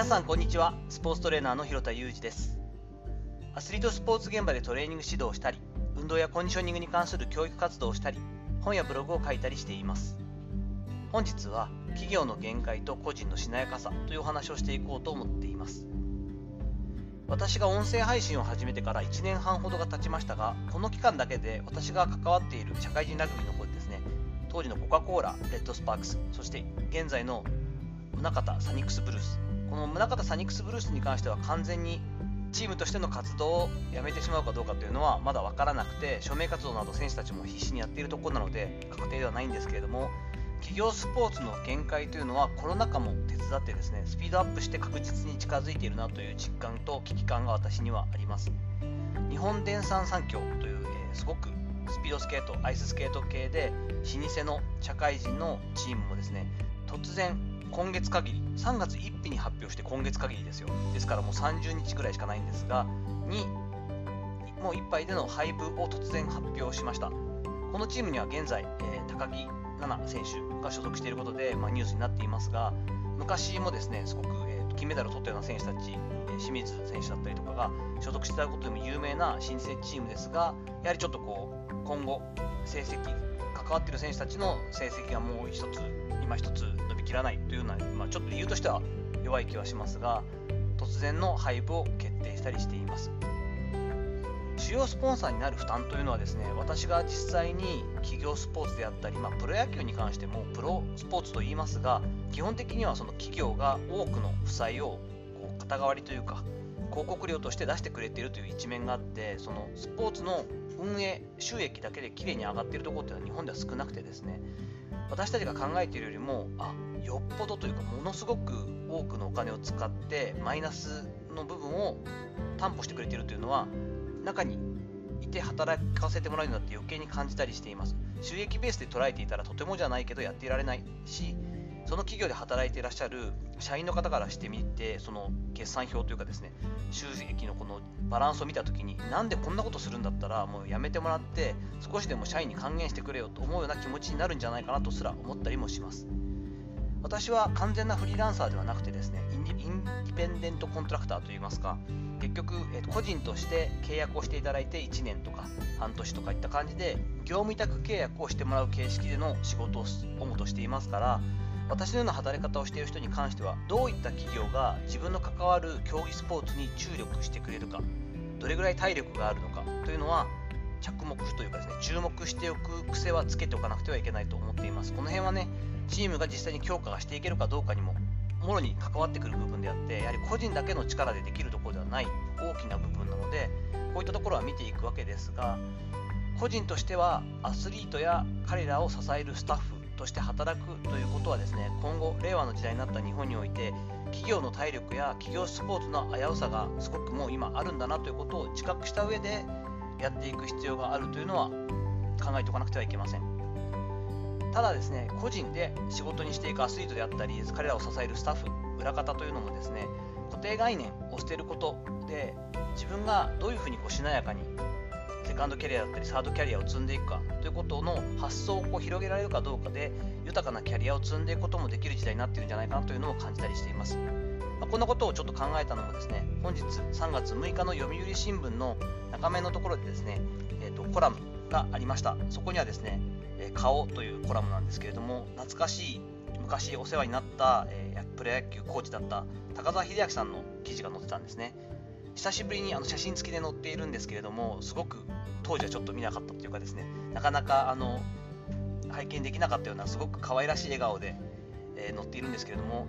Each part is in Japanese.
皆さんこんにちは。スポーツトレーナーの広田裕二です。アスリートスポーツ現場でトレーニング指導をしたり運動やコンディショニングに関する教育活動をしたり本やブログを書いたりしています。本日は企業の限界と個人のしなやかさというお話をしていこうと思っています。私が音声配信を始めてから1年半ほどが経ちましたがこの期間だけで私が関わっている社会人ラグビーの方ですね。当時のコカ・コーラレッドスパークスそして現在の宗像サニックスブルース。この宗像サニックスブルースに関しては完全にチームとしての活動をやめてしまうかどうかというのはまだ分からなくて署名活動など選手たちも必死にやっているところなので確定ではないんですけれども企業スポーツの限界というのはコロナ禍も手伝ってですねスピードアップして確実に近づいているなという実感と危機感が私にはあります。日本電産サンキョーという、えー、すごくスピードスケートアイススケート系で老舗の社会人のチームもですね突然今月限り3月1日に発表して今月限りですよ。ですからもう30日ぐらいしかないんですがにもう1杯での廃部を突然発表しました。このチームには現在、えー、高木菜那選手が所属していることで、まあ、ニュースになっていますが昔もですねすごく、えー、金メダルを取ったような選手たち、え、清水選手だったりとかが所属してたことでも有名な新生チームですがやはりちょっとこう今後成績関わってる選手たちの成績がもう一つ今一つ伸びきらないというような、まあ、ちょっと理由としては弱い気はしますが突然の廃部を決定したりしています。主要スポンサーになる負担というのはですね私が実際に企業スポーツであったり、まあ、プロ野球に関してもプロスポーツと言いますが基本的にはその企業が多くの負債をこう肩代わりというか広告料として出してくれているという一面があってそのスポーツの運営収益だけできれいに上がっているところっていうのは日本では少なくてですね私たちが考えているよりもあよっぽどというかものすごく多くのお金を使ってマイナスの部分を担保してくれているというのは中にいて働かせてもらうようになって余計に感じたりしています。収益ベースで捉えていたらとてもじゃないけどやっていられないしその企業で働いていらっしゃる社員の方からしてみてその決算表というかですね収益のこのバランスを見た時になんでこんなことするんだったらもうやめてもらって少しでも社員に還元してくれよと思うような気持ちになるんじゃないかなとすら思ったりもします。私は完全なフリーランサーではなくてですねインディペンデントコントラクターといいますか結局、え個人として契約をしていただいて1年とか半年とかいった感じで業務委託契約をしてもらう形式での仕事を主としていますから私のような働き方をしている人に関してはどういった企業が自分の関わる競技スポーツに注力してくれるかどれぐらい体力があるのかというのは着目というかですね注目しておく癖はつけておかなくてはいけないと思っています。この辺はねチームが実際に強化がしていけるかどうかにももろに関わってくる部分であってやはり個人だけの力でできるところではない大きな部分なのでこういったところは見ていくわけですが個人としてはアスリートや彼らを支えるスタッフとして働くということはですね今後令和の時代になった日本において企業の体力や企業スポーツの危うさがすごくもう今あるんだなということを自覚した上でやっていく必要があるというのは考えておかなくてはいけません。ただですね個人で仕事にしていくアスリートであったり彼らを支えるスタッフ裏方というのもですね固定概念を捨てることで自分がどういうふうにこうしなやかにセカンドキャリアだったりサードキャリアを積んでいくかということの発想をこう広げられるかどうかで豊かなキャリアを積んでいくこともできる時代になっているんじゃないかなというのを感じたりしています、ま、こんなことをちょっと考えたのもですね本日3月6日の読売新聞の中面のところでですね、えーと、コラムがありました。そこにはですね「え顔」というコラムなんですけれども懐かしい昔お世話になった、えー、プロ野球コーチだった高澤秀明さんの記事が載ってたんですね。久しぶりにあの写真付きで載っているんですけれどもすごく当時はちょっと見なかったというかですねなかなかあの拝見できなかったようなすごく可愛らしい笑顔で、えー、載っているんですけれども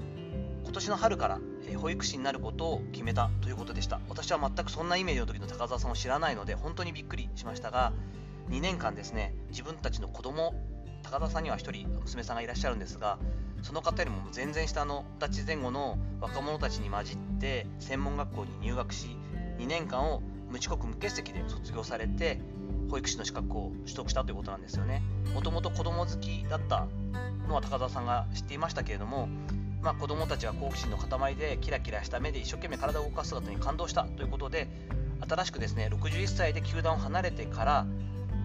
今年の春から、えー、保育士になることを決めたということでした。私は全くそんなイメージの時の高澤さんを知らないので本当にびっくりしましたが2年間ですね自分たちの子供高田さんには1人娘さんがいらっしゃるんですがその方よりも全然下の二十歳前後の若者たちに混じって専門学校に入学し2年間を無遅刻無欠席で卒業されて保育士の資格を取得したということなんですよね。もともと子供好きだったのは高田さんが知っていましたけれどもまあ、子供たちが好奇心の塊でキラキラした目で一生懸命体を動かす姿に感動したということで新しくですね61歳で球団を離れてから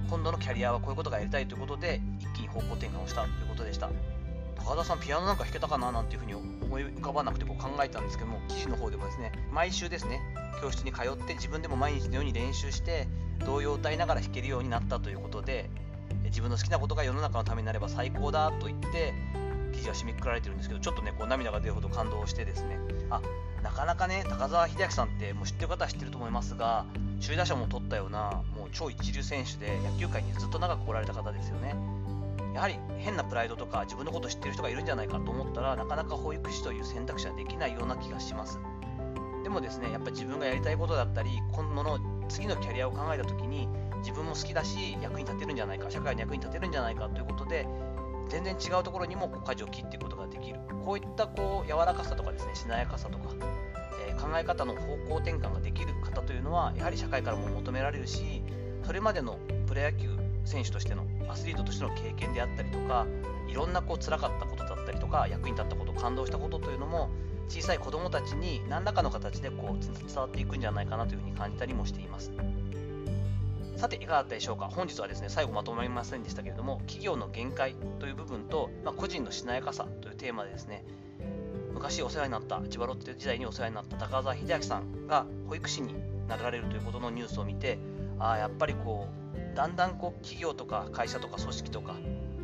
今度のキャリアはこういうことがやりたいということで一気に方向転換をしたということでした。高田さんピアノなんか弾けたかななんていうふうに思い浮かばなくてこう考えたんですけども記事の方でもですね毎週ですね教室に通って自分でも毎日のように練習して童謡を歌いながら弾けるようになったということで自分の好きなことが世の中のためになれば最高だと言って記事は締めくくられてるんですけどちょっとねこう涙が出るほど感動してですねあなかなかね高澤秀明さんってもう知ってる方は知ってると思いますが首位打者も取ったようなもう超一流選手で野球界にずっと長く来られた方ですよね。やはり変なプライドとか自分のことを知ってる人がいるんじゃないかと思ったらなかなか保育士という選択肢はできないような気がします。でもですねやっぱ自分がやりたいことだったり今後の次のキャリアを考えた時に自分も好きだし役に立てるんじゃないか社会の役に立てるんじゃないかということで全然違うところにもこう舵を切っていくことができる。こういったこう柔らかさとかですねしなやかさとか、えー、考え方の方向転換ができる方というのはやはり社会からも求められるしそれまでのプロ野球選手としてのアスリートとしての経験であったりとかいろんなこう辛かったことだったりとか役に立ったこと感動したことというのも小さい子どもたちに何らかの形でこう伝わっていくんじゃないかなというふうに感じたりもしています。さていかがだったでしょうか？本日はですね最後まとまりませんでしたけれども企業の限界という部分と、まあ、個人のしなやかさというテーマでですね昔お世話になった千葉ロッテ時代にお世話になった高澤秀明さんが保育士になられるということのニュースを見てああやっぱりこうだんだんこう企業とか会社とか組織とか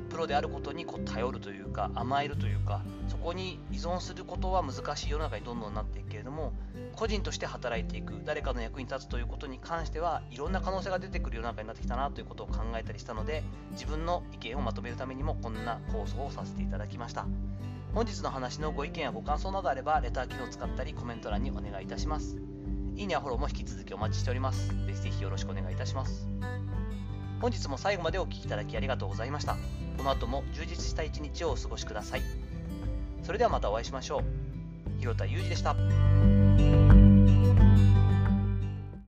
プロであることにこう頼るというか甘えるというかそこに依存することは難しい世の中にどんどんなっていくけれども個人として働いていく誰かの役に立つということに関してはいろんな可能性が出てくる世の中になってきたなということを考えたりしたので自分の意見をまとめるためにもこんな放送をさせていただきました。本日の話のご意見やご感想などあればレター機能を使ったりコメント欄にお願いいたします。いいねやフォローも引き続きお待ちしております。ぜひぜひよろしくお願いいたします。本日も最後までお聴きいただきありがとうございました。この後も充実した一日をお過ごしください。それではまたお会いしましょう。広田裕二でした。